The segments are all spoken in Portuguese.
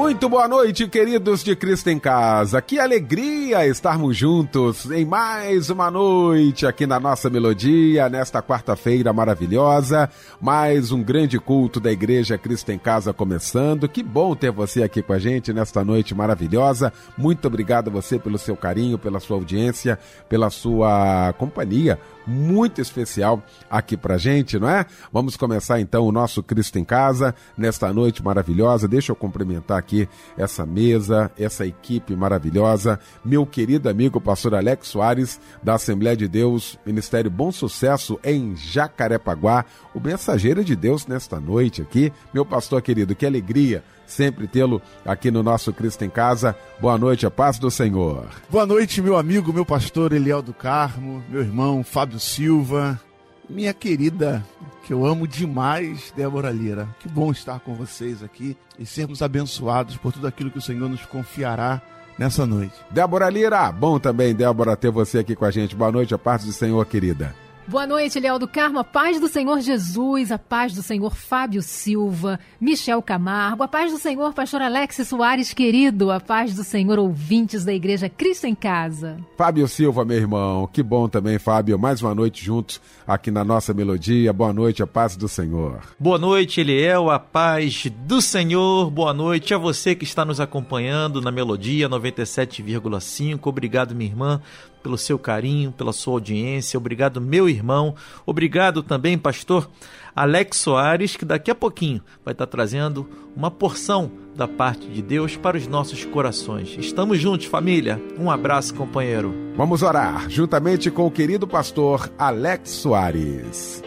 Muito boa noite, queridos de Cristo em Casa. Que alegria estarmos juntos em mais uma noite aqui na nossa melodia, nesta quarta-feira maravilhosa. Mais um grande culto da Igreja Cristo em Casa começando. Que bom ter você aqui com a gente nesta noite maravilhosa. Muito obrigado a você pelo seu carinho, pela sua audiência, pela sua companhia muito especial aqui pra gente, não é? Vamos começar então o nosso Cristo em Casa nesta noite maravilhosa. Deixa eu cumprimentar aqui essa mesa, essa equipe maravilhosa, meu querido amigo pastor Alex Soares, da Assembleia de Deus, Ministério Bom Sucesso em Jacarepaguá, o mensageiro de Deus nesta noite aqui. Meu pastor querido, que alegria sempre tê-lo aqui no nosso Cristo em Casa. Boa noite, a paz do Senhor. Boa noite, meu amigo, meu pastor Eliel do Carmo, meu irmão Fábio Silva, minha querida, que eu amo demais, Débora Lira. Que bom estar com vocês aqui e sermos abençoados por tudo aquilo que o Senhor nos confiará nessa noite. Débora Lira, bom também, Débora, ter você aqui com a gente. Boa noite, a paz do Senhor, querida. Boa noite, Leal do Carmo. A paz do Senhor Jesus, a paz do Senhor Fábio Silva, Michel Camargo, a paz do Senhor Pastor Alex Soares, querido, a paz do Senhor ouvintes da Igreja Cristo em Casa. Fábio Silva, meu irmão, que bom também, Fábio. Mais uma noite juntos aqui na nossa melodia. Boa noite, a paz do Senhor. Boa noite, Eliel, a paz do Senhor. Boa noite a você que está nos acompanhando na melodia 97,5. Obrigado, minha irmã, pelo seu carinho, pela sua audiência. Obrigado, meu irmão. Obrigado também, pastor Alex Soares, que daqui a pouquinho vai estar trazendo uma porção da parte de Deus para os nossos corações. Estamos juntos, família. Um abraço, companheiro. Vamos orar juntamente com o querido pastor Alex Soares.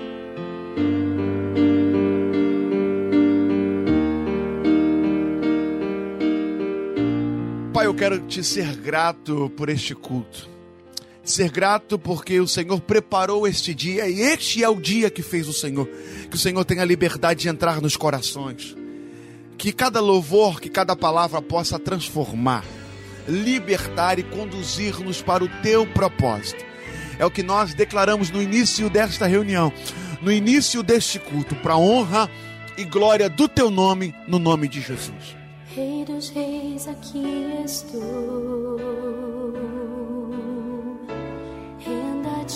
Pai, eu quero te ser grato por este culto ser grato porque o Senhor preparou este dia e este é o dia que fez o Senhor. Que o Senhor tenha liberdade de entrar nos corações. Que cada louvor, que cada palavra possa transformar, libertar e conduzir-nos para o teu propósito. É o que nós declaramos no início desta reunião, no início deste culto, para honra e glória do teu nome, no nome de Jesus. Rei dos reis, aqui estou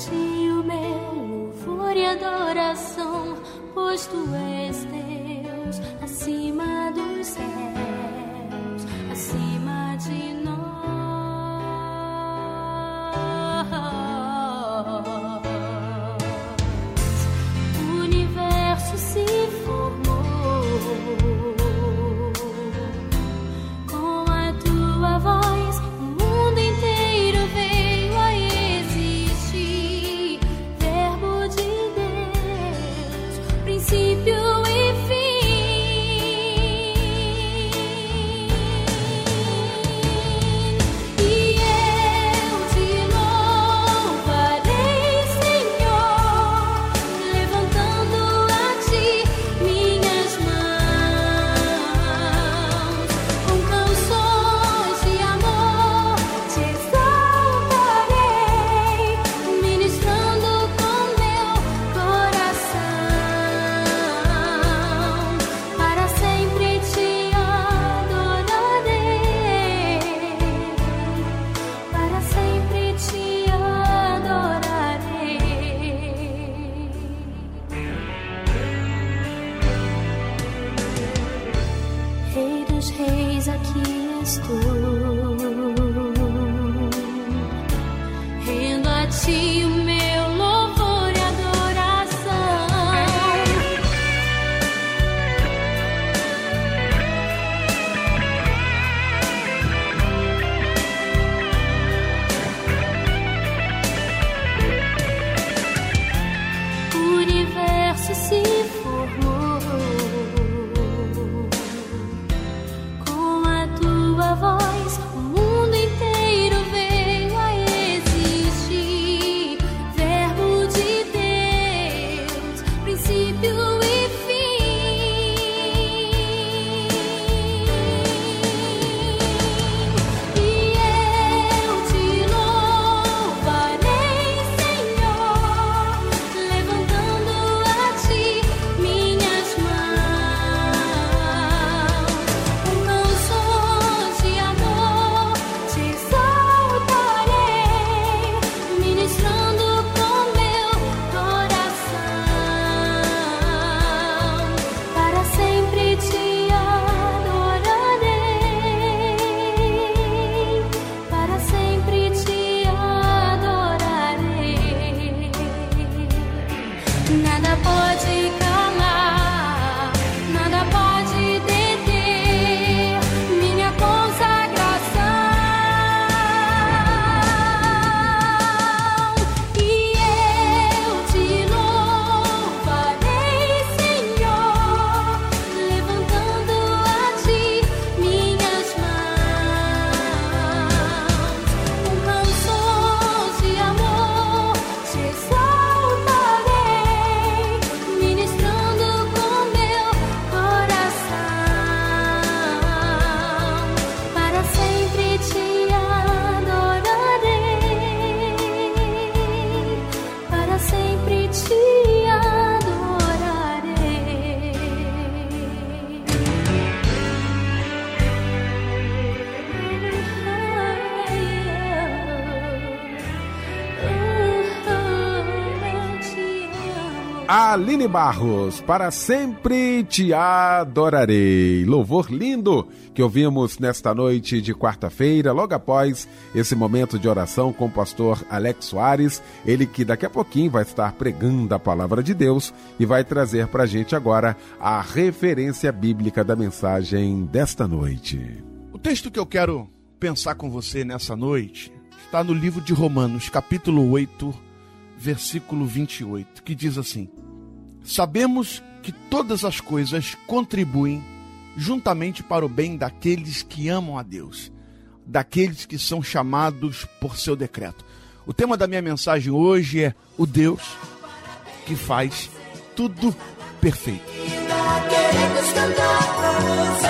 ti é o meu louvor e adoração, pois tu és Deus acima dos céus, acima de nós. O universo se Barros, para sempre te adorarei. Louvor lindo que ouvimos nesta noite de quarta-feira, logo após esse momento de oração com o pastor Alex Soares, ele que daqui a pouquinho vai estar pregando a palavra de Deus e vai trazer para a gente agora a referência bíblica da mensagem desta noite. O texto que eu quero pensar com você nessa noite está no livro de Romanos, capítulo 8, versículo 28, que diz assim: Sabemos que todas as coisas contribuem juntamente para o bem daqueles que amam a Deus, daqueles que são chamados por seu decreto. O tema da minha mensagem hoje é o Deus que faz tudo perfeito. Queremos cantar, vamos cantar,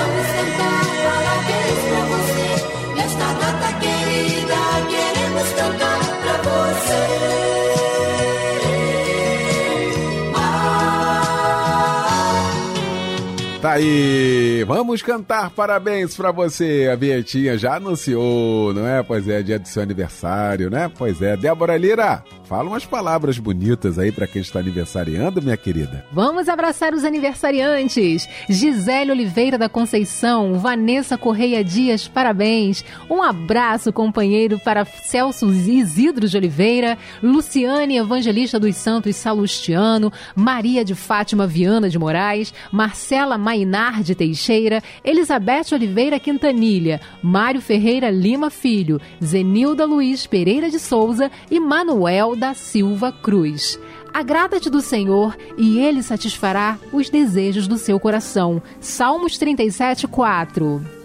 aí, vamos cantar parabéns para você. A Vietinha já anunciou, não é? Pois é, dia do seu aniversário, né? Pois é. Débora Lira, fala umas palavras bonitas aí para quem está aniversariando, minha querida. Vamos abraçar os aniversariantes. Gisele Oliveira da Conceição, Vanessa Correia Dias, parabéns. Um abraço, companheiro, para Celso Isidro de Oliveira, Luciane Evangelista dos Santos Salustiano, Maria de Fátima Viana de Moraes, Marcela De Teixeira, Elizabeth Oliveira Quintanilha, Mário Ferreira Lima Filho, Zenilda Luiz Pereira de Souza e Manuel da Silva Cruz. Agrada-te do Senhor e Ele satisfará os desejos do seu coração. Salmos 37, 4.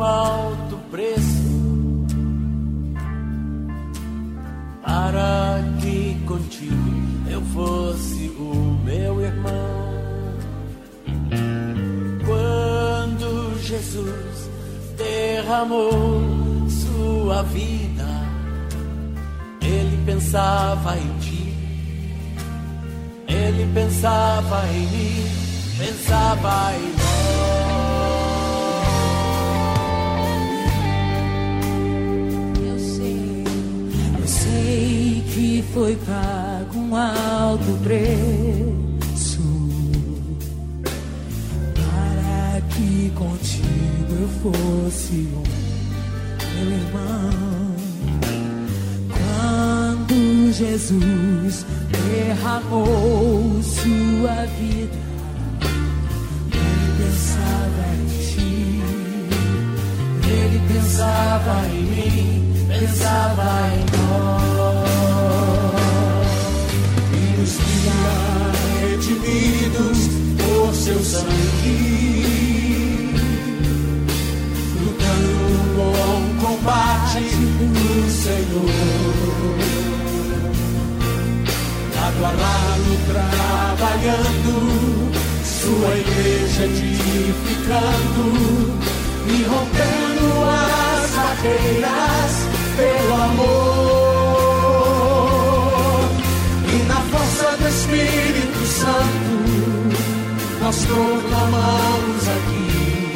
Alto preço para que contigo eu fosse o meu irmão. Quando Jesus derramou sua vida, ele pensava em ti, ele pensava em mim, pensava em nós. Sei que foi pago um alto preço. Para que contigo eu fosse um meu irmão. Quando Jesus derramou sua vida, ele pensava em ti, ele pensava em mim pensava em nós e nos via redimidos por seu sangue, lutando um bom combate do Senhor. Lado a lado trabalhando, sua igreja edificando e rompendo as barreiras pelo amor. E na força do Espírito Santo nós proclamamos aqui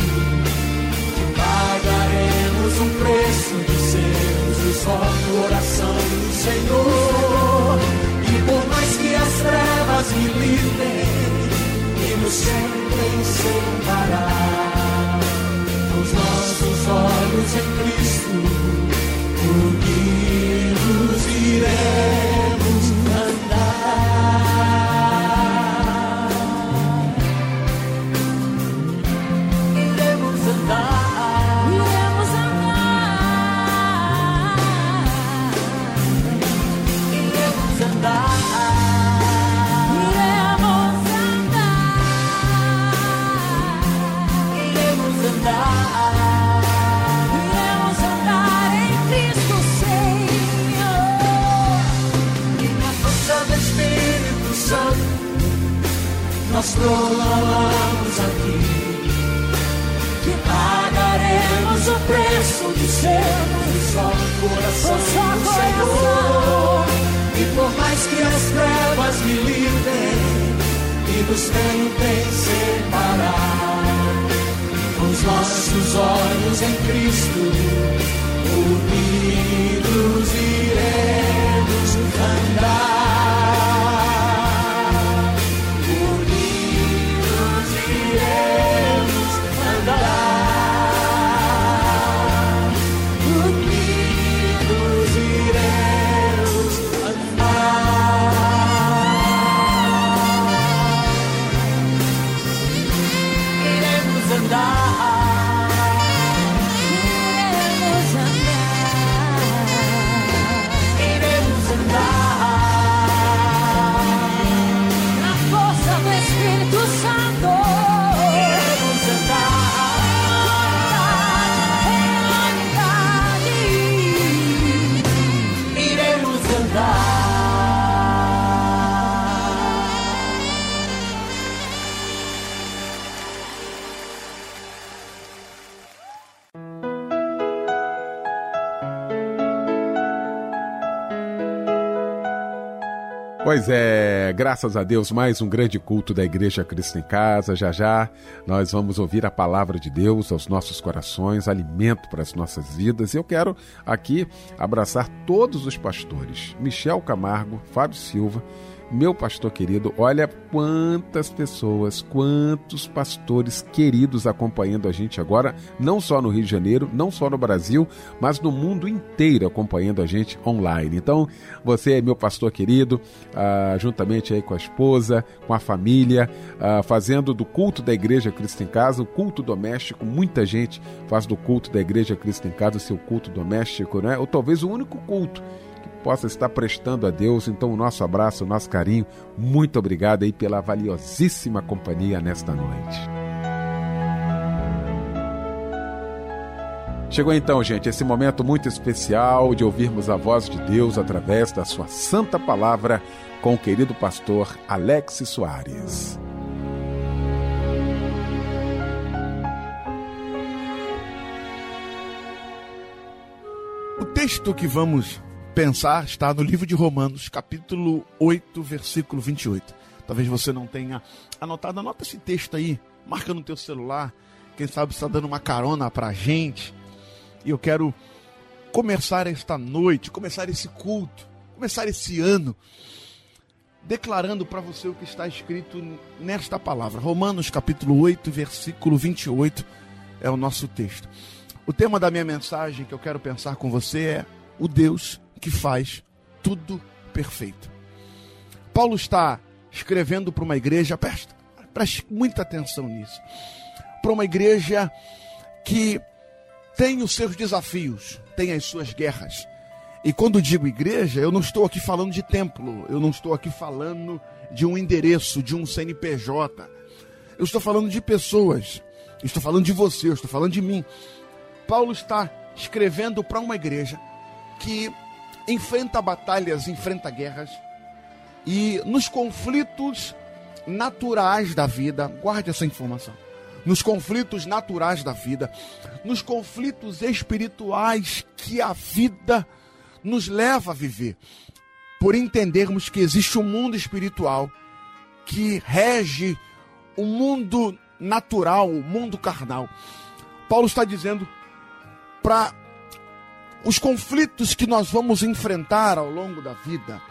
que pagaremos um preço de sermos o só coração do Senhor. E por mais que as trevas me livrem e nos tentem separar os nossos olhos em Cristo unidos iremos nós proclamamos aqui que pagaremos o preço de sermos só coração só Senhor. E por mais que as trevas me livrem e nos tentem separar, nossos olhos em Cristo, unidos iremos andar. Pois é, graças a Deus, mais um grande culto da Igreja Cristo em Casa. Já já nós vamos ouvir a palavra de Deus aos nossos corações, alimento para as nossas vidas. E eu quero aqui abraçar todos os pastores: Michel Camargo, Fábio Silva, meu pastor querido. Olha quantas pessoas, quantos pastores queridos acompanhando a gente agora, não só no Rio de Janeiro, não só no Brasil, mas no mundo inteiro acompanhando a gente online. Então, você é meu pastor querido, ah, juntamente aí com a esposa, com a família, ah, fazendo do culto da Igreja Cristo em Casa, o culto doméstico. Muita gente faz do culto da Igreja Cristo em Casa o seu culto doméstico, né? Ou talvez o único culto possa estar prestando a Deus. Então, o nosso abraço, o nosso carinho. Muito obrigado aí pela valiosíssima companhia nesta noite. Chegou então, gente, esse momento muito especial de ouvirmos a voz de Deus através da sua santa palavra com o querido pastor Alex Soares. O texto que vamos pensar está no livro de Romanos, capítulo 8, versículo 28. Talvez você não tenha anotado, anota esse texto aí, marca no teu celular. Quem sabe está dando uma carona para a gente. E eu quero começar esta noite, começar esse culto, começar esse ano, declarando para você o que está escrito nesta palavra. Romanos capítulo 8, versículo 28 é o nosso texto. O tema da minha mensagem que eu quero pensar com você é o Deus que faz tudo perfeito. Paulo está escrevendo para uma igreja, preste, preste muita atenção nisso, para uma igreja que tem os seus desafios, tem as suas guerras. E quando digo igreja, eu não estou aqui falando de templo, eu não estou aqui falando de um endereço, de um CNPJ. Eu estou falando de pessoas, estou falando de você, eu estou falando de mim. Paulo está escrevendo para uma igreja que enfrenta batalhas, enfrenta guerras e nos conflitos naturais da vida, guarde essa informação. Nos conflitos naturais da vida, nos conflitos espirituais que a vida nos leva a viver, por entendermos que existe um mundo espiritual que rege o mundo natural, o mundo carnal. Paulo está dizendo para os conflitos que nós vamos enfrentar ao longo da vida,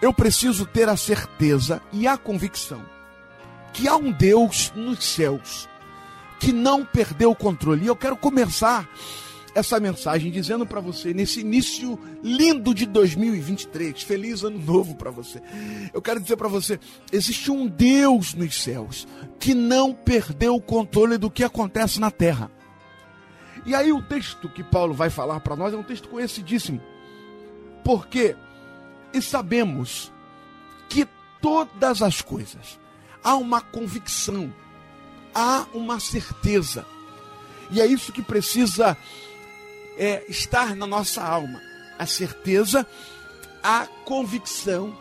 eu preciso ter a certeza e a convicção que há um Deus nos céus que não perdeu o controle. E eu quero começar essa mensagem dizendo para você, nesse início lindo de 2023, feliz ano novo para você. Eu quero dizer para você: existe um Deus nos céus que não perdeu o controle do que acontece na terra. E aí o texto que Paulo vai falar para nós é um texto conhecidíssimo. Porque e sabemos que todas as coisas há uma convicção, há uma certeza. E é isso que precisa é, estar na nossa alma. A certeza, a convicção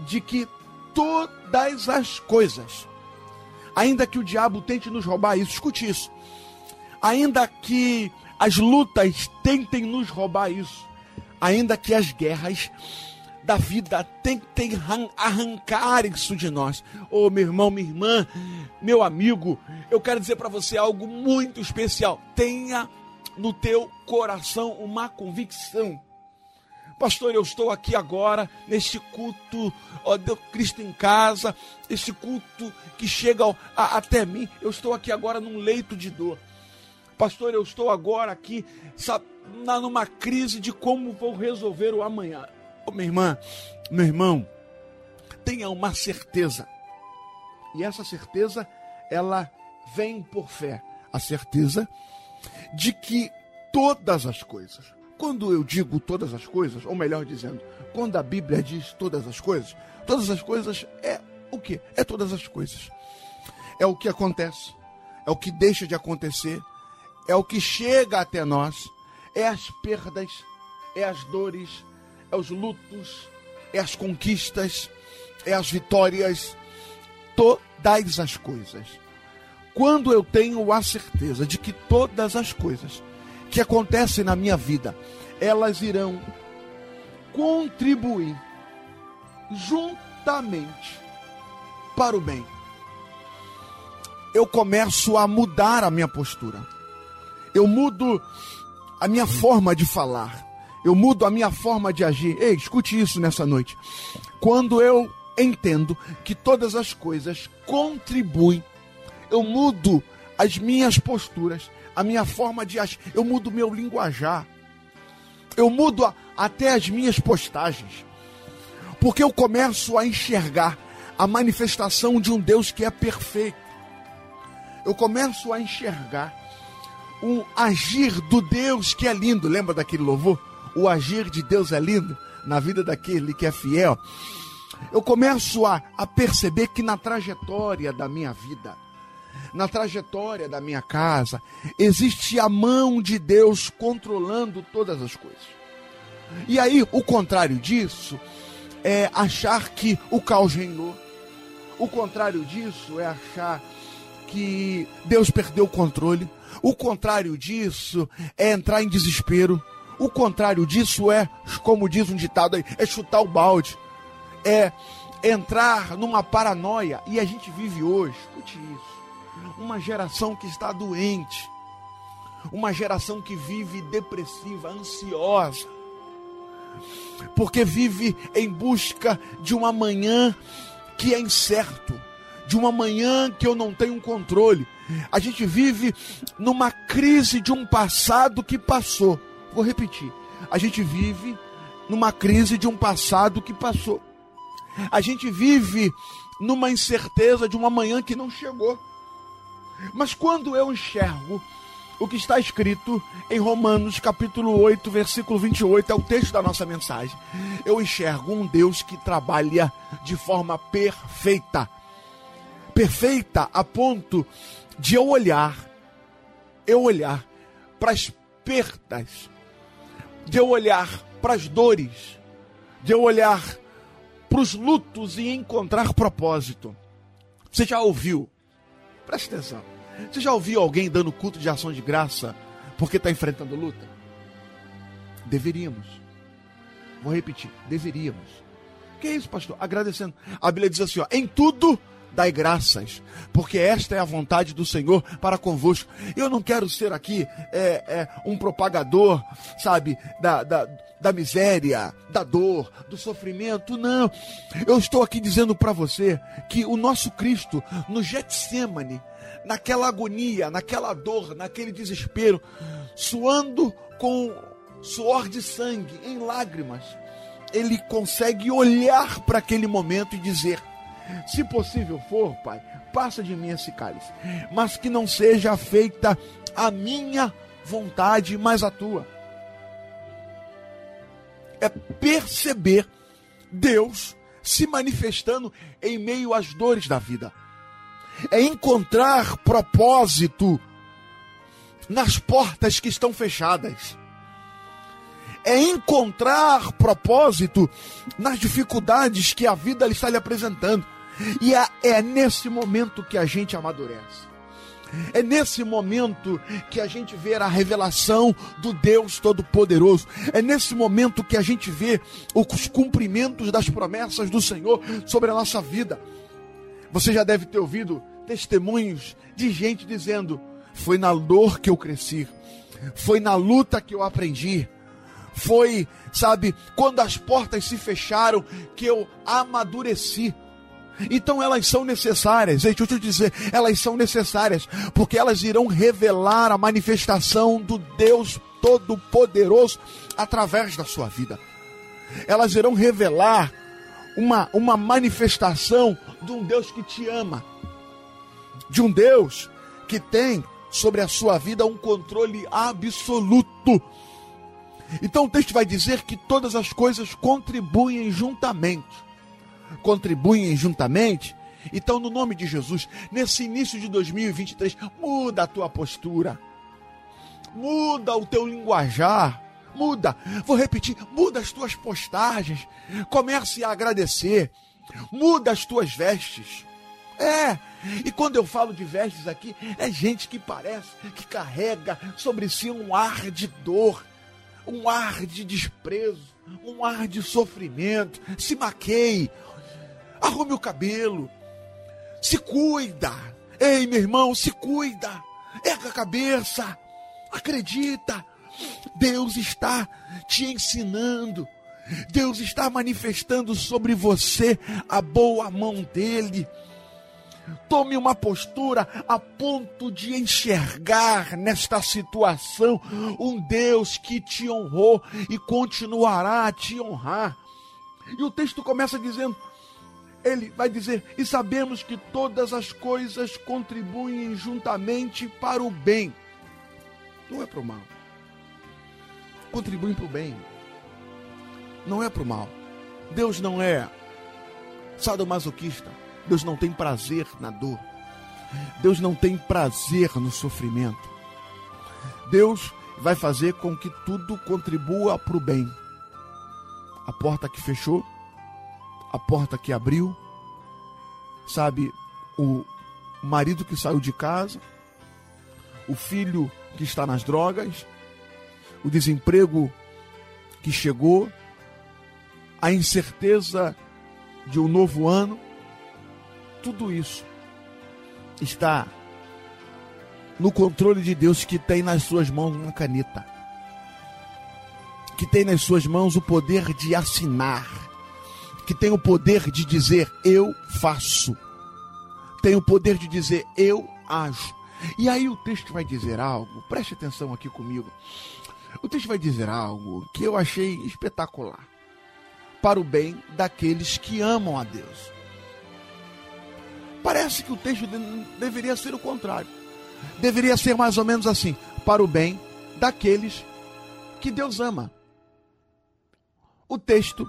de que todas as coisas, ainda que o diabo tente nos roubar isso, escute isso ainda que as lutas tentem nos roubar isso, ainda que as guerras da vida tentem arrancar isso de nós. Oh, meu irmão, minha irmã, meu amigo, eu quero dizer para você algo muito especial. Tenha no teu coração uma convicção. Pastor, eu estou aqui agora neste culto, ó Cristo em casa, esse culto que chega a, até mim. Eu estou aqui agora num leito de dor. Pastor, eu estou agora aqui, sabe, numa crise de como vou resolver o amanhã. Oh, minha irmã, meu irmão, tenha uma certeza. E essa certeza, ela vem por fé. A certeza de que todas as coisas, quando eu digo todas as coisas, ou melhor dizendo, quando a Bíblia diz todas as coisas, todas as coisas é o que? É todas as coisas. É o que acontece, é o que deixa de acontecer, é o que chega até nós, é as perdas, é as dores, é os lutos, é as conquistas, é as vitórias, todas as coisas. Quando eu tenho a certeza de que todas as coisas que acontecem na minha vida, elas irão contribuir juntamente para o bem. Eu começo a mudar a minha postura. Eu mudo a minha forma de falar. Eu mudo a minha forma de agir. Ei, escute isso nessa noite. Quando eu entendo que todas as coisas contribuem, eu mudo as minhas posturas, a minha forma de agir, eu mudo meu linguajar, eu mudo a, até as minhas postagens, porque eu começo a enxergar a manifestação de um Deus que é perfeito. Eu começo a enxergar um agir do Deus que é lindo. Lembra daquele louvor? O agir de Deus é lindo na vida daquele que é fiel. Eu começo a, a perceber que na trajetória da minha vida, na trajetória da minha casa, existe a mão de Deus controlando todas as coisas. E aí, o contrário disso é achar que o caos reinou. O contrário disso é achar que Deus perdeu o controle. O contrário disso é entrar em desespero. O contrário disso é, como diz um ditado aí, é chutar o balde. É entrar numa paranoia. E a gente vive hoje, escute isso uma geração que está doente, uma geração que vive depressiva, ansiosa, porque vive em busca de uma manhã que é incerto, de uma manhã que eu não tenho controle. A gente vive numa crise de um passado que passou. Vou repetir. A gente vive numa crise de um passado que passou. A gente vive numa incerteza de uma manhã que não chegou. Mas quando eu enxergo o que está escrito em Romanos capítulo 8, versículo 28, é o texto da nossa mensagem. Eu enxergo um Deus que trabalha de forma perfeita. Perfeita a ponto de eu olhar, eu olhar para as perdas, de eu olhar para as dores, de eu olhar para os lutos e encontrar propósito. Você já ouviu Preste atenção. Você já ouviu alguém dando culto de ação de graça porque está enfrentando luta? Deveríamos. Vou repetir, deveríamos. Que é isso, pastor? Agradecendo. A Bíblia diz assim: ó, em tudo dai graças, porque esta é a vontade do Senhor para convosco. Eu não quero ser aqui é, é, um propagador, sabe, da, da, da miséria, da dor, do sofrimento, não. Eu estou aqui dizendo para você que o nosso Cristo, no Getsemane, naquela agonia, naquela dor, naquele desespero, suando com suor de sangue, em lágrimas, ele consegue olhar para aquele momento e dizer: se possível for, Pai, passa de mim esse cálice, mas que não seja feita a minha vontade, mas a tua. É perceber Deus se manifestando em meio às dores da vida. É encontrar propósito nas portas que estão fechadas. É encontrar propósito nas dificuldades que a vida está lhe apresentando. E é, nesse momento que a gente amadurece. É nesse momento que a gente vê a revelação do Deus Todo-Poderoso. É nesse momento que a gente vê os cumprimentos das promessas do Senhor sobre a nossa vida. Você já deve ter ouvido testemunhos de gente dizendo: Foi na dor que eu cresci, foi na luta que eu aprendi, foi, sabe, quando as portas se fecharam que eu amadureci. Então elas são necessárias, deixa eu te dizer, elas são necessárias, porque elas irão revelar a manifestação do Deus Todo-Poderoso através da sua vida. Elas irão revelar uma, uma manifestação de um Deus que te ama, de um Deus que tem sobre a sua vida um controle absoluto. Então o texto vai dizer que todas as coisas contribuem juntamente contribuem juntamente. Então, no nome de Jesus, nesse início de 2023, muda a tua postura, muda o teu linguajar, muda, vou repetir, muda as tuas postagens, comece a agradecer, muda as tuas vestes. É, e quando eu falo de vestes aqui, é gente que parece que carrega sobre si um ar de dor, um ar de desprezo, um ar de sofrimento. Se maqueie, arrume o cabelo, se cuida. Ei, meu irmão, se cuida. Erga a cabeça. Acredita. Deus está te ensinando. Deus está manifestando sobre você a boa mão dele. Tome uma postura a ponto de enxergar nesta situação um Deus que te honrou e continuará a te honrar. E o texto começa dizendo: ele vai dizer: E sabemos que todas as coisas contribuem juntamente para o bem. Não é para o mal. Contribuem para o bem. Não é para o mal. Deus não é sadomasoquista. Deus não tem prazer na dor. Deus não tem prazer no sofrimento. Deus vai fazer com que tudo contribua para o bem. A porta que fechou a porta que abriu, sabe, o marido que saiu de casa, o filho que está nas drogas, o desemprego que chegou, a incerteza de um novo ano, tudo isso está no controle de Deus que tem nas suas mãos uma caneta, que tem nas suas mãos o poder de assinar que tem o poder de dizer eu faço, tem o poder de dizer eu ajo. E aí o texto vai dizer algo, preste atenção aqui comigo. O texto vai dizer algo que eu achei espetacular. Para o bem daqueles que amam a Deus. Parece que o texto deveria ser o contrário. Deveria ser mais ou menos assim: para o bem daqueles que Deus ama. O texto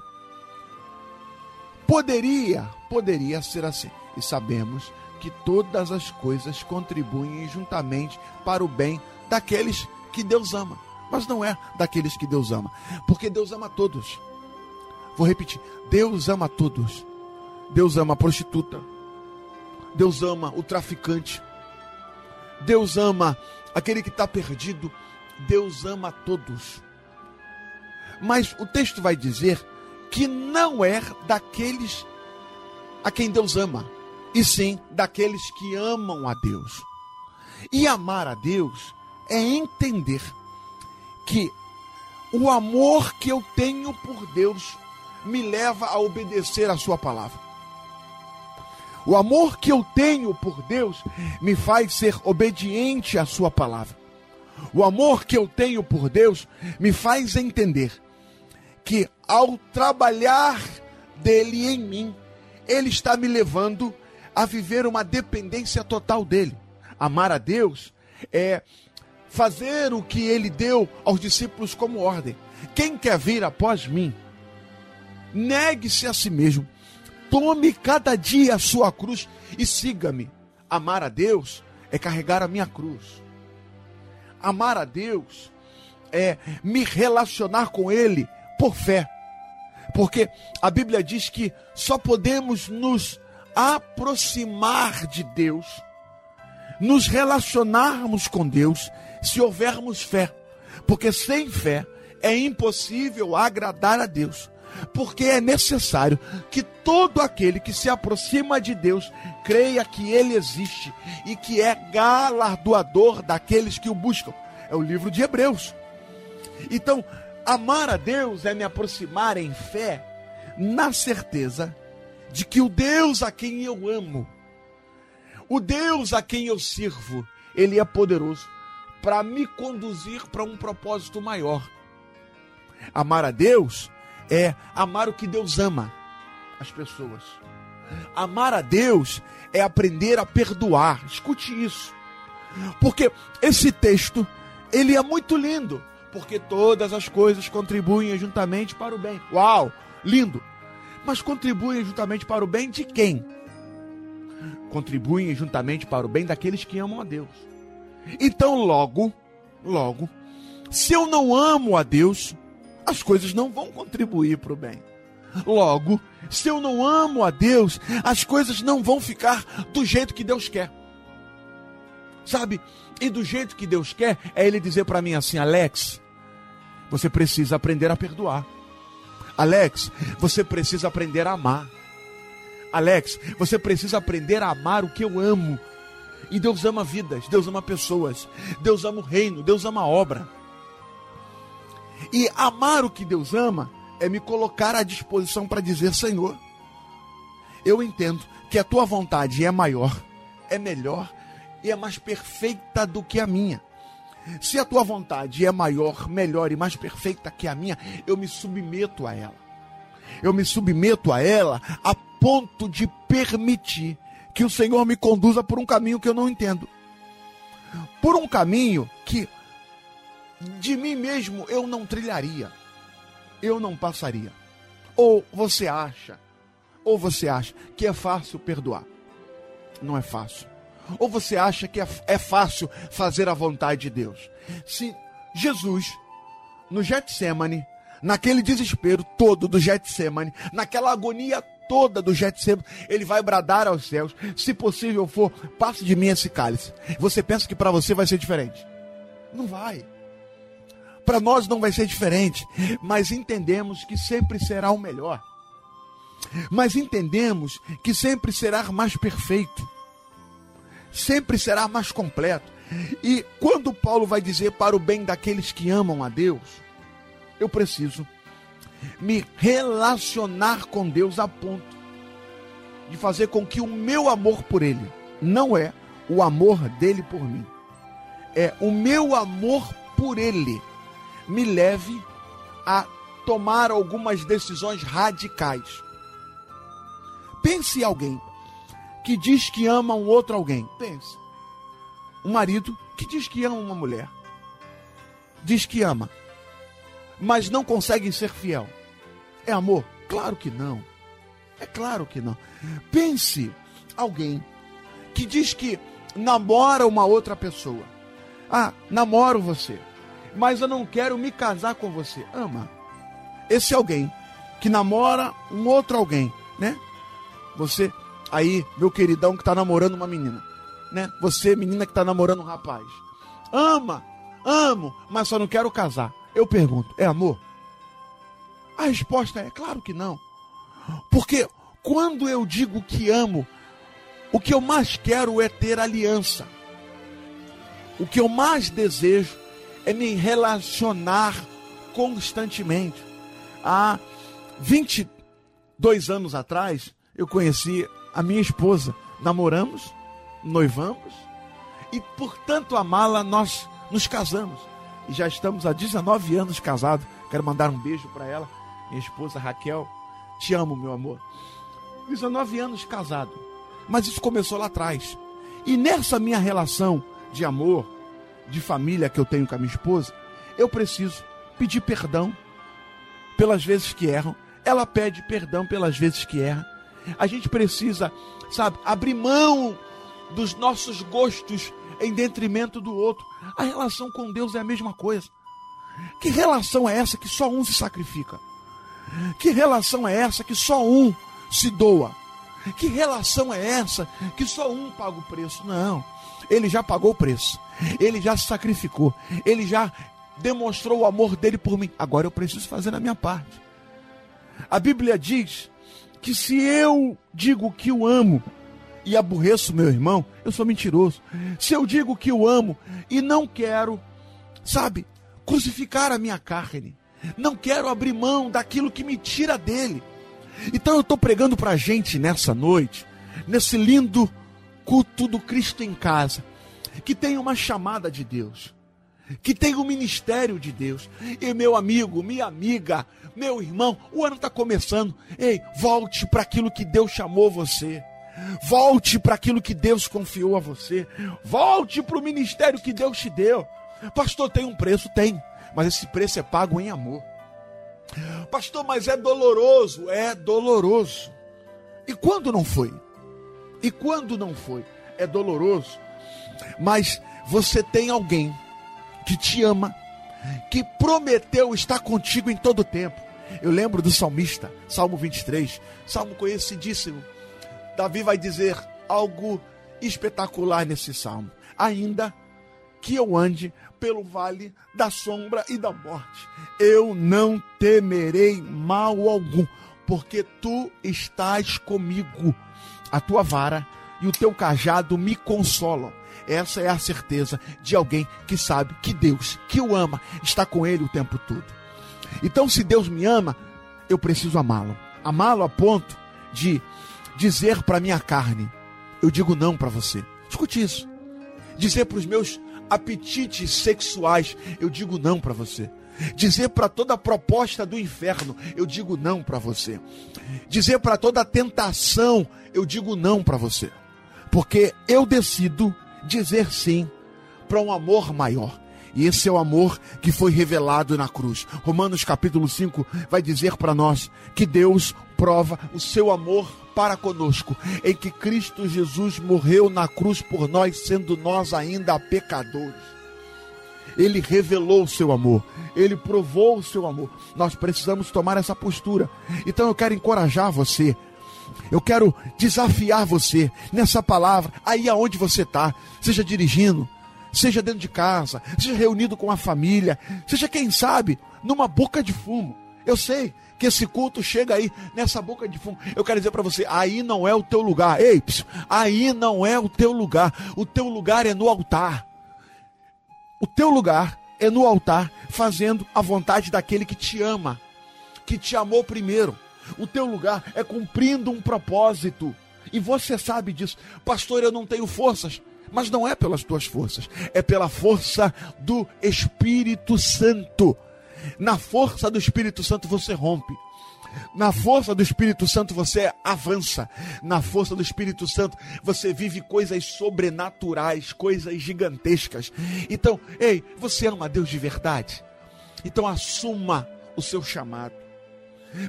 Poderia, poderia ser assim. E sabemos que todas as coisas contribuem juntamente para o bem daqueles que Deus ama. Mas não é daqueles que Deus ama, porque Deus ama todos. Vou repetir: Deus ama todos. Deus ama a prostituta. Deus ama o traficante. Deus ama aquele que está perdido. Deus ama todos. Mas o texto vai dizer que não é daqueles a quem Deus ama, e sim daqueles que amam a Deus. E amar a Deus é entender que o amor que eu tenho por Deus me leva a obedecer a Sua palavra. O amor que eu tenho por Deus me faz ser obediente à Sua palavra. O amor que eu tenho por Deus me faz entender que ao trabalhar dele em mim, ele está me levando a viver uma dependência total dele. Amar a Deus é fazer o que ele deu aos discípulos como ordem. Quem quer vir após mim, negue-se a si mesmo, tome cada dia a sua cruz e siga-me. Amar a Deus é carregar a minha cruz. Amar a Deus é me relacionar com Ele por fé. Porque a Bíblia diz que só podemos nos aproximar de Deus nos relacionarmos com Deus se houvermos fé. Porque sem fé é impossível agradar a Deus. Porque é necessário que todo aquele que se aproxima de Deus creia que Ele existe e que é galardoador daqueles que o buscam. É o livro de Hebreus. Então, amar a Deus é me aproximar em fé, na certeza de que o Deus a quem eu amo, o Deus a quem eu sirvo, Ele é poderoso para me conduzir para um propósito maior. Amar a Deus é amar o que Deus ama, as pessoas. Amar a Deus é aprender a perdoar. Escute isso. Porque esse texto, ele é muito lindo, porque todas as coisas contribuem juntamente para o bem. Uau, lindo. Mas contribuem juntamente para o bem de quem? Contribuem juntamente para o bem daqueles que amam a Deus. Então, logo, logo, se eu não amo a Deus, as coisas não vão contribuir para o bem. Logo, se eu não amo a Deus, as coisas não vão ficar do jeito que Deus quer. Sabe? E do jeito que Deus quer é Ele dizer para mim assim: Alex, você precisa aprender a perdoar. Alex, você precisa aprender a amar. Alex, você precisa aprender a amar o que eu amo. E Deus ama vidas, Deus ama pessoas, Deus ama o reino, Deus ama a obra. E amar o que Deus ama é me colocar à disposição para dizer: Senhor, eu entendo que a tua vontade é maior, é melhor e é mais perfeita do que a minha. Se a tua vontade é maior, melhor e mais perfeita que a minha, eu me submeto a ela. Eu me submeto a ela a ponto de permitir que o Senhor me conduza por um caminho que eu não entendo. Por um caminho que de mim mesmo eu não trilharia. Eu não passaria. Ou você acha, ou você acha que é fácil perdoar. Não é fácil. Ou você acha que é, é fácil fazer a vontade de Deus. Se Jesus, no Getsemane, naquele desespero todo do Getsemane, naquela agonia toda do Getsemane, ele vai bradar aos céus, se possível for, passe de mim esse cálice. Você pensa que para você vai ser diferente? Não vai. Para nós não vai ser diferente, mas entendemos que sempre será o melhor. Mas entendemos que sempre será mais perfeito. Sempre será mais completo. E quando Paulo vai dizer para o bem daqueles que amam a Deus, eu preciso me relacionar com Deus a ponto de fazer com que o meu amor por Ele não é o amor dele por mim, é o meu amor por Ele me leve a tomar algumas decisões radicais. Pense alguém que diz que ama um outro alguém. Pense. Um marido que diz que ama uma mulher. Diz que ama, mas não consegue ser fiel. É amor? Claro que não. É claro que não. Pense alguém que diz que namora uma outra pessoa. Ah, namoro você, mas eu não quero me casar com você. Ama. Esse alguém que namora um outro alguém, né? Você aí, meu queridão que está namorando uma menina, né? Você, menina que está namorando um rapaz. Ama, amo, mas só não quero casar. Eu pergunto, é amor? A resposta é claro que não. Porque quando eu digo que amo, o que eu mais quero é ter aliança. O que eu mais desejo é me relacionar constantemente. Há 22 anos atrás, eu conheci a minha esposa. Namoramos, noivamos e, por tanto amá-la, nós nos casamos. E já estamos há 19 anos casados. Quero mandar um beijo para ela minha esposa Raquel. Te amo, meu amor. 19 anos casado. Mas isso começou lá atrás. E nessa minha relação de amor, de família que eu tenho com a minha esposa, eu preciso pedir perdão pelas vezes que erram. Ela pede perdão pelas vezes que erra. A gente precisa, sabe, abrir mão dos nossos gostos em detrimento do outro. A relação com Deus é a mesma coisa. Que relação é essa que só um se sacrifica? Que relação é essa que só um se doa? Que relação é essa que só um paga o preço? Não. Ele já pagou o preço. Ele já se sacrificou. Ele já demonstrou o amor dele por mim. Agora eu preciso fazer a minha parte. A Bíblia diz que se eu digo que o amo e aborreço meu irmão, eu sou mentiroso. Se eu digo que o amo e não quero, sabe, crucificar a minha carne, não quero abrir mão daquilo que me tira dele. Então eu estou pregando para a gente nessa noite, nesse lindo culto do Cristo em casa, que tem uma chamada de Deus, que tem um ministério de Deus. E meu amigo, minha amiga, meu irmão, o ano está começando. Ei, volte para aquilo que Deus chamou você. Volte para aquilo que Deus confiou a você. Volte para o ministério que Deus te deu. Pastor, tem um preço? Tem. Mas esse preço é pago em amor. Pastor, mas é doloroso? É doloroso. E quando não foi? E quando não foi? É doloroso. Mas você tem alguém que te ama, que prometeu estar contigo em todo o tempo. Eu lembro do salmista, Salmo 23, salmo conhecidíssimo. Davi vai dizer algo espetacular nesse salmo. Ainda que eu ande pelo vale da sombra e da morte, eu não temerei mal algum, porque tu estás comigo. A tua vara e o teu cajado me consolam. Essa é a certeza de alguém que sabe que Deus, que o ama, está com ele o tempo todo. Então, se Deus me ama, eu preciso amá-lo. Amá-lo a ponto de dizer para minha carne: eu digo não para você. Escute isso. Dizer para os meus apetites sexuais: eu digo não para você. Dizer para toda proposta do inferno: eu digo não para você. Dizer para toda tentação: eu digo não para você. Porque eu decido dizer sim para um amor maior. E esse é o amor que foi revelado na cruz. Romanos capítulo 5 vai dizer para nós que Deus prova o seu amor para conosco, em que Cristo Jesus morreu na cruz por nós, sendo nós ainda pecadores. Ele revelou o seu amor, ele provou o seu amor. Nós precisamos tomar essa postura. Então eu quero encorajar você. Eu quero desafiar você nessa palavra, aí aonde você está, seja dirigindo, seja dentro de casa, seja reunido com a família, seja quem sabe numa boca de fumo. Eu sei que esse culto chega aí nessa boca de fumo. Eu quero dizer para você, aí não é o teu lugar. Ei, aí não é o teu lugar. O teu lugar é no altar. O teu lugar é no altar, fazendo a vontade daquele que te ama, que te amou primeiro. O teu lugar é cumprindo um propósito. E você sabe disso. Pastor, eu não tenho forças. Mas não é pelas tuas forças, é pela força do Espírito Santo. Na força do Espírito Santo você rompe. Na força do Espírito Santo você avança. Na força do Espírito Santo você vive coisas sobrenaturais, coisas gigantescas. Então, ei, você ama a Deus de verdade? Então assuma o seu chamado.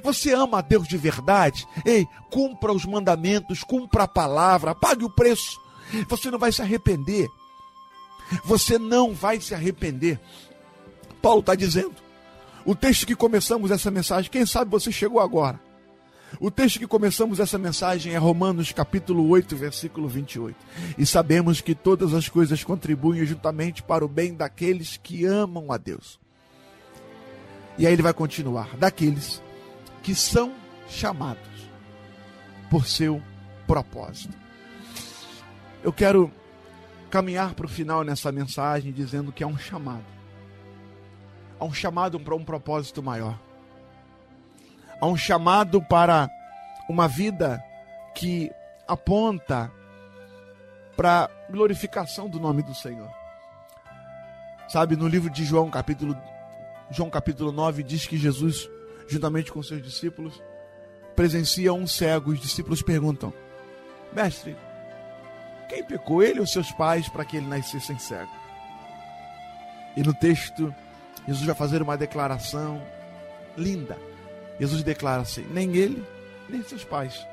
Você ama a Deus de verdade? Ei, cumpra os mandamentos, cumpra a palavra, pague o preço. Você não vai se arrepender. Você não vai se arrepender. Paulo está dizendo. O texto que começamos essa mensagem, quem sabe você chegou agora. O texto que começamos essa mensagem é Romanos capítulo 8, versículo 28. E sabemos que todas as coisas contribuem juntamente para o bem daqueles que amam a Deus. E aí ele vai continuar: daqueles que são chamados por seu propósito. Eu quero caminhar para o final nessa mensagem dizendo que é um chamado. Há um chamado para um propósito maior. Há um chamado para uma vida que aponta para glorificação do nome do Senhor. Sabe, no livro de João, capítulo João capítulo 9 diz que Jesus, juntamente com seus discípulos, presencia um cego. Os discípulos perguntam: Mestre, quem pecou, ele ou seus pais, para que ele nascesse cego? E no texto, Jesus vai fazer uma declaração linda. Jesus declara assim: nem ele, nem seus pais.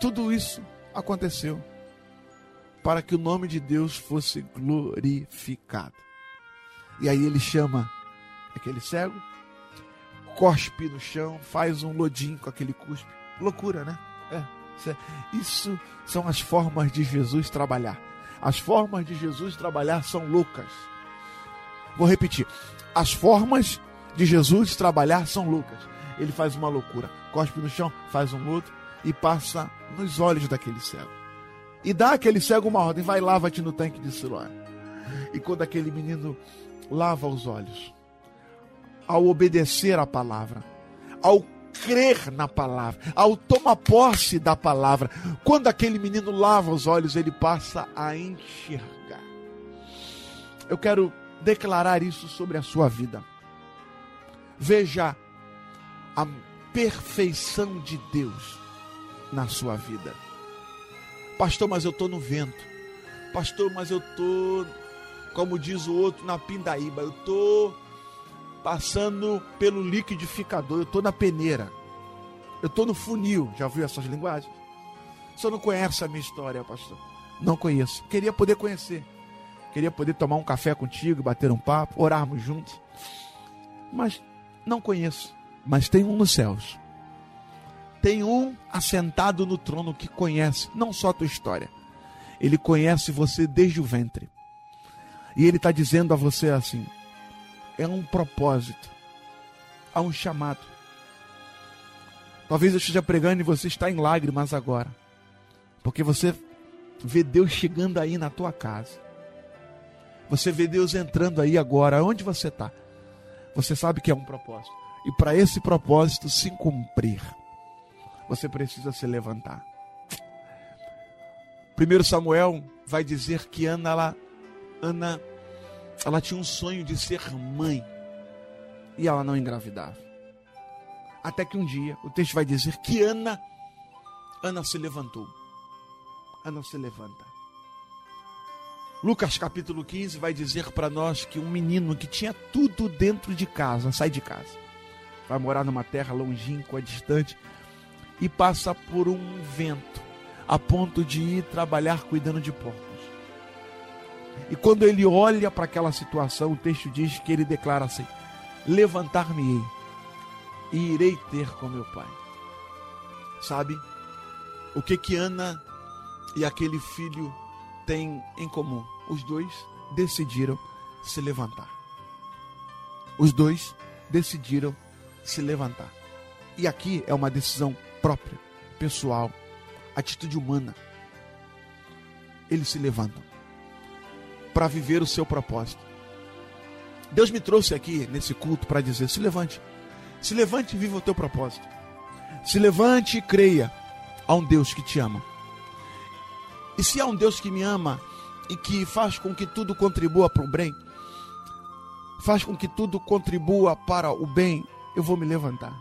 Tudo isso aconteceu para que o nome de Deus fosse glorificado. E aí ele chama aquele cego, cospe no chão, faz um lodinho com aquele cuspe. Loucura, né? É, Isso são as formas de Jesus trabalhar. As formas de Jesus trabalhar são loucas. Vou repetir. As formas de Jesus trabalhar são loucas. Ele faz uma loucura, cospe no chão, faz um outro e passa nos olhos daquele cego. E dá aquele cego uma ordem: vai, lava-te no tanque de Siloé. E quando aquele menino lava os olhos, ao obedecer a palavra, ao crer na palavra, ao tomar posse da palavra, quando aquele menino lava os olhos, ele passa a enxergar. Eu quero declarar isso sobre a sua vida. Veja a perfeição de Deus na sua vida. Pastor, mas eu estou no vento. Pastor, mas eu estou, como diz o outro, na pindaíba. Eu estou passando pelo liquidificador. Eu estou na peneira. Eu estou no funil. Já ouviu essas linguagens? Senhor não conhece a minha história, pastor? Não conheço. Queria poder conhecer. Queria poder tomar um café contigo, bater um papo, orarmos juntos. Mas não conheço. Mas tem um nos céus. Tem um assentado no trono que conhece não só a tua história, ele conhece você desde o ventre. E ele está dizendo a você assim: é um propósito, há um chamado. Talvez eu esteja pregando e você está em lágrimas agora, porque você vê Deus chegando aí na tua casa. Você vê Deus entrando aí agora, onde você está. Você sabe que é um propósito. E para esse propósito se cumprir, você precisa se levantar. 1 Samuel vai dizer que Ana, ela, Ana, ela tinha um sonho de ser mãe e ela não engravidava. Até que um dia o texto vai dizer que Ana, Ana se levantou. Ana se levanta. Lucas capítulo 15 vai dizer para nós que um menino que tinha tudo dentro de casa, sai de casa, vai morar numa terra longínqua, distante, e passa por um vento, a ponto de ir trabalhar cuidando de porcos. E quando ele olha para aquela situação, o texto diz que ele declara assim: Levantar-me-ei e irei ter com meu pai. Sabe o que que Ana e aquele filho têm em comum? Os dois decidiram se levantar. Os dois decidiram se levantar. E aqui é uma decisão própria, pessoal, atitude humana. Eles se levantam para viver o seu propósito. Deus me trouxe aqui nesse culto para dizer: se levante, se levante e viva o teu propósito. Se levante e creia a um Deus que te ama. E se há um Deus que me ama e que faz com que tudo contribua para o bem, faz com que tudo contribua para o bem, eu vou me levantar.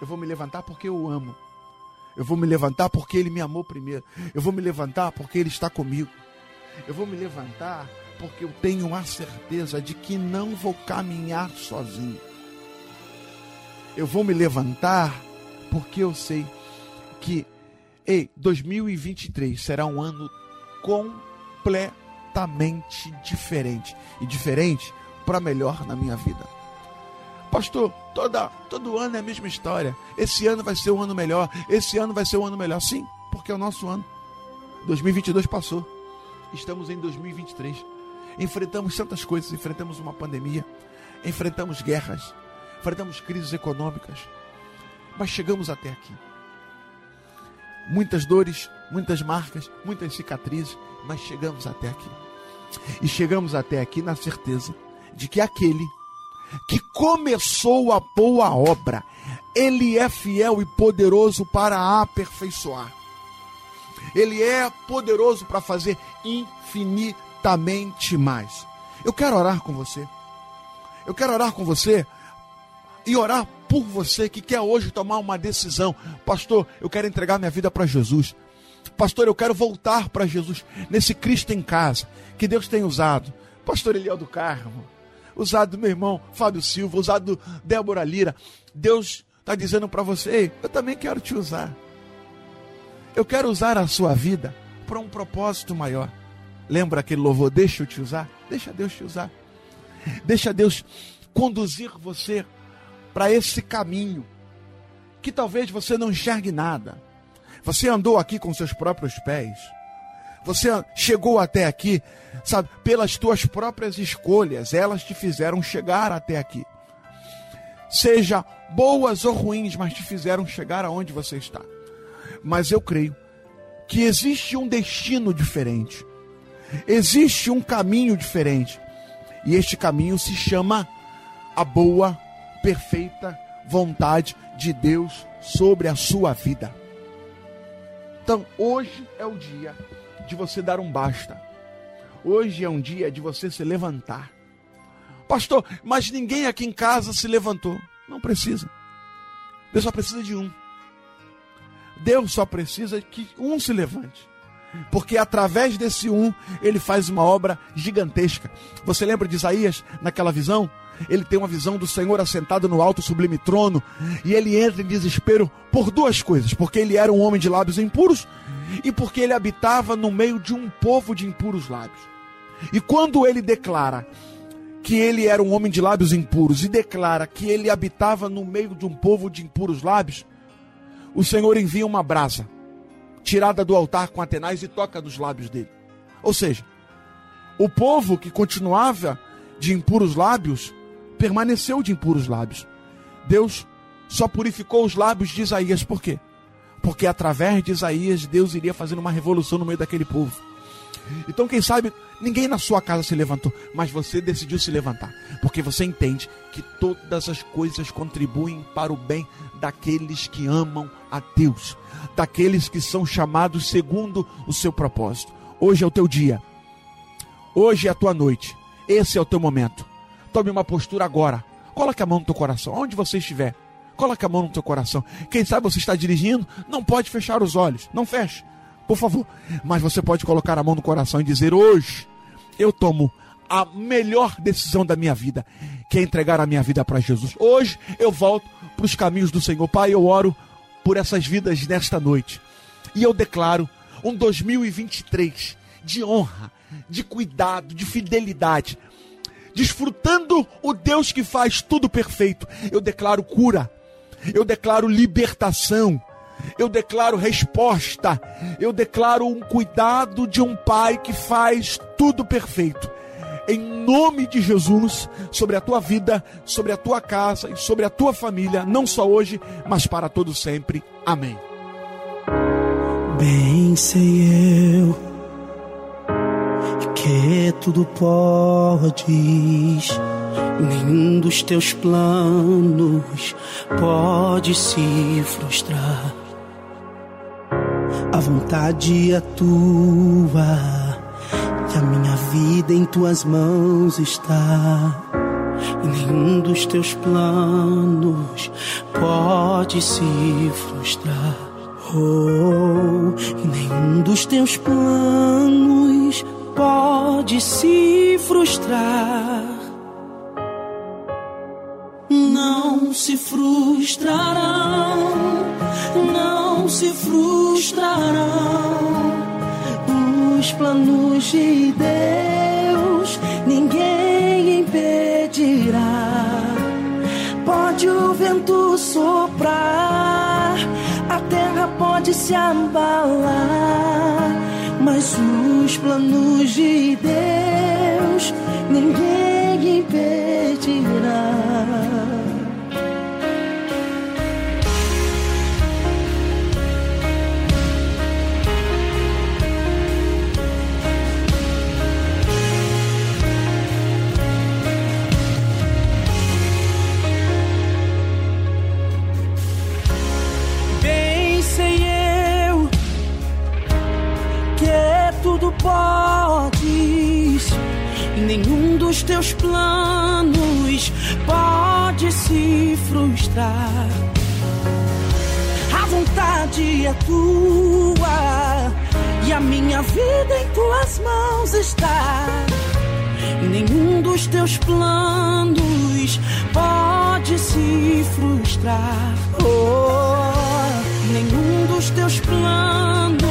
Eu vou me levantar porque eu o amo. Eu vou me levantar porque ele me amou primeiro. Eu vou me levantar porque ele está comigo. Eu vou me levantar porque eu tenho a certeza de que não vou caminhar sozinho. Eu vou me levantar porque eu sei que ei, 2023 será um ano completamente diferente e diferente para melhor na minha vida. Pastor, toda, todo ano é a mesma história. Esse ano vai ser um ano melhor. Esse ano vai ser um ano melhor. Sim, porque é o nosso ano. 2022 passou. Estamos em 2023. Enfrentamos tantas coisas. Enfrentamos uma pandemia. Enfrentamos guerras. Enfrentamos crises econômicas. Mas chegamos até aqui. Muitas dores, muitas marcas, muitas cicatrizes. Mas chegamos até aqui. E chegamos até aqui na certeza de que aquele que começou a boa obra, ele é fiel e poderoso para aperfeiçoar. Ele é poderoso para fazer infinitamente mais. Eu quero orar com você. Eu quero orar com você e orar por você que quer hoje tomar uma decisão. Pastor, eu quero entregar minha vida para Jesus. Pastor, eu quero voltar para Jesus nesse Cristo em casa que Deus tem usado. Pastor Eliel do Carmo, usado do meu irmão Fábio Silva, usado do Débora Lira. Deus está dizendo para você: eu também quero te usar. Eu quero usar a sua vida para um propósito maior. Lembra aquele louvor? Deixa eu te usar? Deixa Deus te usar. Deixa Deus conduzir você para esse caminho que talvez você não enxergue nada. Você andou aqui com seus próprios pés. Você chegou até aqui, sabe, pelas tuas próprias escolhas, elas te fizeram chegar até aqui. Seja boas ou ruins, mas te fizeram chegar aonde você está. Mas eu creio que existe um destino diferente. Existe um caminho diferente. E este caminho se chama a boa, perfeita vontade de Deus sobre a sua vida. Então, hoje é o dia de você dar um basta. Hoje é um dia de você se levantar. Pastor, mas ninguém aqui em casa se levantou. Não precisa. Deus só precisa de um. Deus só precisa que um se levante. Porque através desse um, ele faz uma obra gigantesca. Você lembra de Isaías naquela visão? Ele tem uma visão do Senhor assentado no alto sublime trono, e ele entra em desespero por duas coisas: porque ele era um homem de lábios impuros e porque ele habitava no meio de um povo de impuros lábios. E quando ele declara que ele era um homem de lábios impuros e declara que ele habitava no meio de um povo de impuros lábios, o Senhor envia uma brasa tirada do altar com Atenais e toca nos lábios dele. Ou seja, o povo que continuava de impuros lábios permaneceu de impuros lábios. Deus só purificou os lábios de Isaías, por quê? Porque através de Isaías Deus iria fazendo uma revolução no meio daquele povo. Então, quem sabe, ninguém na sua casa se levantou, mas você decidiu se levantar, porque você entende que todas as coisas contribuem para o bem daqueles que amam a Deus, daqueles que são chamados segundo o seu propósito. Hoje é o teu dia, hoje é a tua noite, esse é o teu momento. Tome uma postura agora, coloque a mão no teu coração, onde você estiver. Coloque a mão no teu coração. Quem sabe você está dirigindo, não pode fechar os olhos. Não feche por favor. Mas você pode colocar a mão no coração e dizer: hoje eu tomo a melhor decisão da minha vida, que é entregar a minha vida para Jesus. Hoje eu volto para os caminhos do Senhor. Pai, eu oro por essas vidas nesta noite. E eu declaro um 2023 de honra, de cuidado, de fidelidade. Desfrutando o Deus que faz tudo perfeito. Eu declaro cura. Eu declaro libertação eu declaro resposta, eu declaro um cuidado de um pai que faz tudo perfeito. Em nome de Jesus, sobre a tua vida, sobre a tua casa e sobre a tua família, não só hoje, mas para todo sempre. Amém. Bem sei eu que tudo podes, nenhum dos teus planos pode se frustrar a vontade é tua e a minha vida em tuas mãos está. E nenhum dos teus planos pode se frustrar. Oh, e nenhum dos teus planos pode se frustrar. Não se frustrarão, não se frustrarão os planos de Deus, ninguém impedirá. Pode o vento soprar, a terra pode se abalar, mas os planos de Deus, ninguém impedirá. Dos teus planos pode se frustrar. A vontade é tua e a minha vida em tuas mãos está. Nenhum dos teus planos pode se frustrar. Oh, nenhum dos teus planos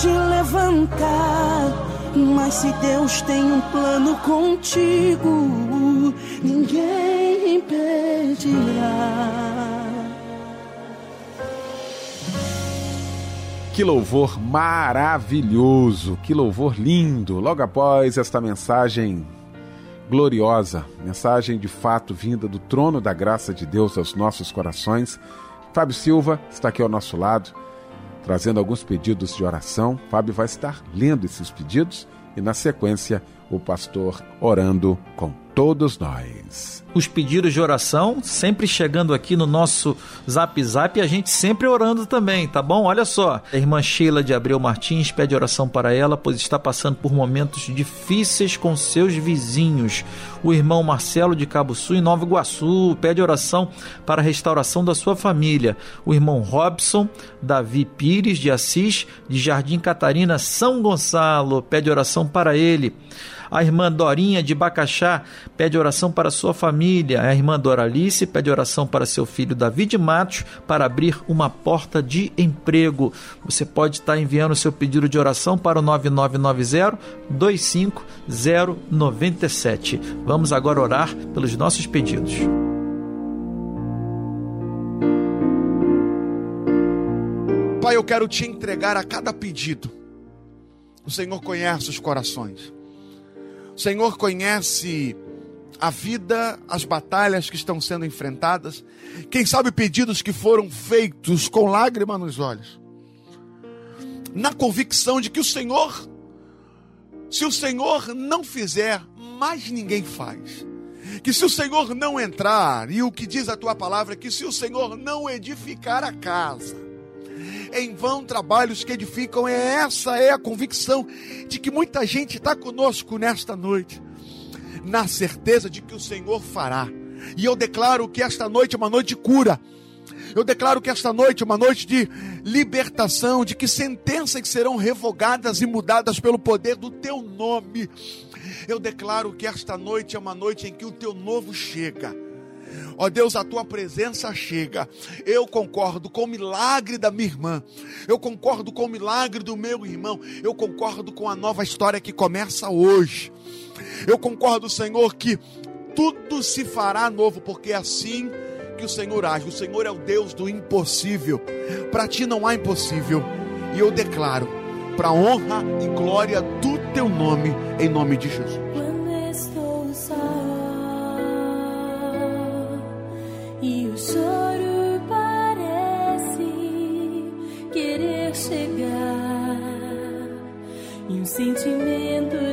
te levantar. Mas se Deus tem um plano contigo, ninguém impedirá. Que louvor maravilhoso, que louvor lindo. Logo após esta mensagem gloriosa, mensagem de fato vinda do trono da graça de Deus aos nossos corações, Fábio Silva está aqui ao nosso lado, trazendo alguns pedidos de oração. Fábio vai estar lendo esses pedidos e, na sequência, o pastor orando com todos nós. Os pedidos de oração sempre chegando aqui no nosso Zap Zap e a gente sempre orando também, tá bom? Olha só, a irmã Sheila de Abreu Martins pede oração para ela, pois está passando por momentos difíceis com seus vizinhos. O irmão Marcelo de Cabo Sul em Nova Iguaçu pede oração para a restauração da sua família. O irmão Robson Davi Pires de Assis de Jardim Catarina, São Gonçalo, pede oração para ele. A irmã Dorinha de Bacaxá pede oração para sua família. A irmã Doralice pede oração para seu filho David Matos para abrir uma porta de emprego. Você pode estar enviando seu pedido de oração para o 9990 25097. Vamos agora orar pelos nossos pedidos. Pai, eu quero te entregar a cada pedido. O Senhor conhece os corações. O Senhor conhece a vida, as batalhas que estão sendo enfrentadas. Quem sabe pedidos que foram feitos com lágrima nos olhos. Na convicção de que o Senhor, se o Senhor não fizer, mais ninguém faz. Que se o Senhor não entrar, e o que diz a tua palavra, que se o Senhor não edificar a casa, em vão trabalhos que edificam. É essa é a convicção de que muita gente está conosco nesta noite, na certeza de que o Senhor fará. E eu declaro que esta noite é uma noite de cura. Eu declaro que esta noite é uma noite de libertação, de que sentenças que serão revogadas e mudadas pelo poder do teu nome. Eu declaro que esta noite é uma noite em que o teu novo chega. Ó oh Deus, a tua presença chega. Eu concordo com o milagre da minha irmã. Eu concordo com o milagre do meu irmão. Eu concordo com a nova história que começa hoje. Eu concordo, Senhor, que tudo se fará novo, porque é assim que o Senhor age. O Senhor é o Deus do impossível. Para ti não há impossível. E eu declaro, para honra e glória do teu nome, em nome de Jesus. E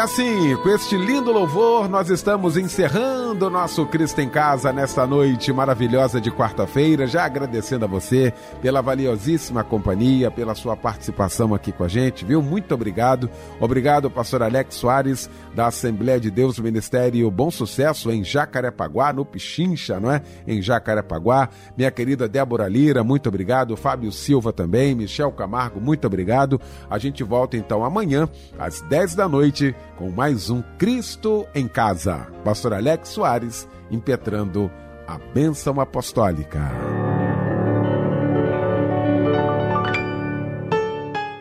assim, com este lindo louvor, nós estamos encerrando o nosso Cristo em Casa nesta noite maravilhosa de quarta-feira. Já agradecendo a você pela valiosíssima companhia, pela sua participação aqui com a gente, viu? Muito obrigado. Obrigado, pastor Alex Soares, da Assembleia de Deus Ministério Bom Sucesso em Jacarepaguá, no Pichincha, não é? Em Jacarepaguá. Minha querida Débora Lira, muito obrigado. Fábio Silva também. Michel Camargo, muito obrigado. A gente volta então amanhã, às 10 da noite com mais um Cristo em Casa. Pastor Alex Soares impetrando a bênção apostólica.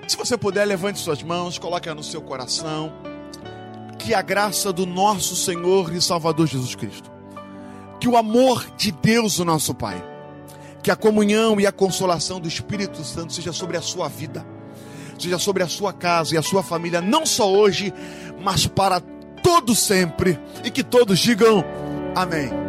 Se você puder, levante suas mãos, coloque no seu coração. Que a graça do nosso Senhor e Salvador Jesus Cristo, que o amor de Deus, o nosso Pai, que a comunhão e a consolação do Espírito Santo seja sobre a sua vida seja sobre a sua casa e a sua família, não só hoje, mas para todo sempre. E que todos digam amém.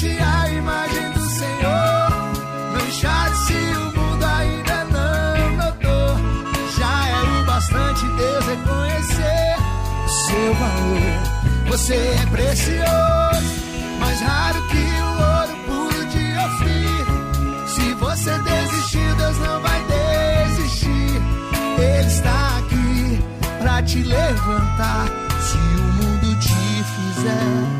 reflete a imagem do Senhor. Não chore se o mundo ainda não notou. Já é o bastante Deus reconhecer o seu valor. Você é precioso, mais raro que o ouro puro de Ofir. Se você desistiu, Deus não vai desistir. Ele está aqui pra te levantar. Se o mundo te fizer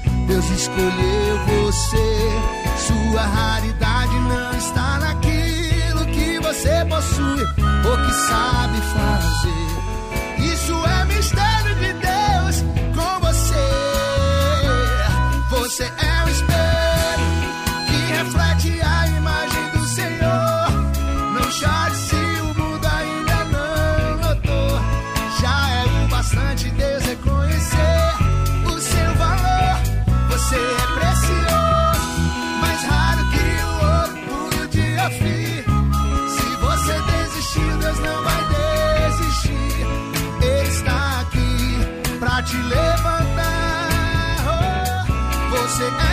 Deus escolheu você sua raridade não está naquilo que você possui ou que sabe fazer. te levantar. Oh, você é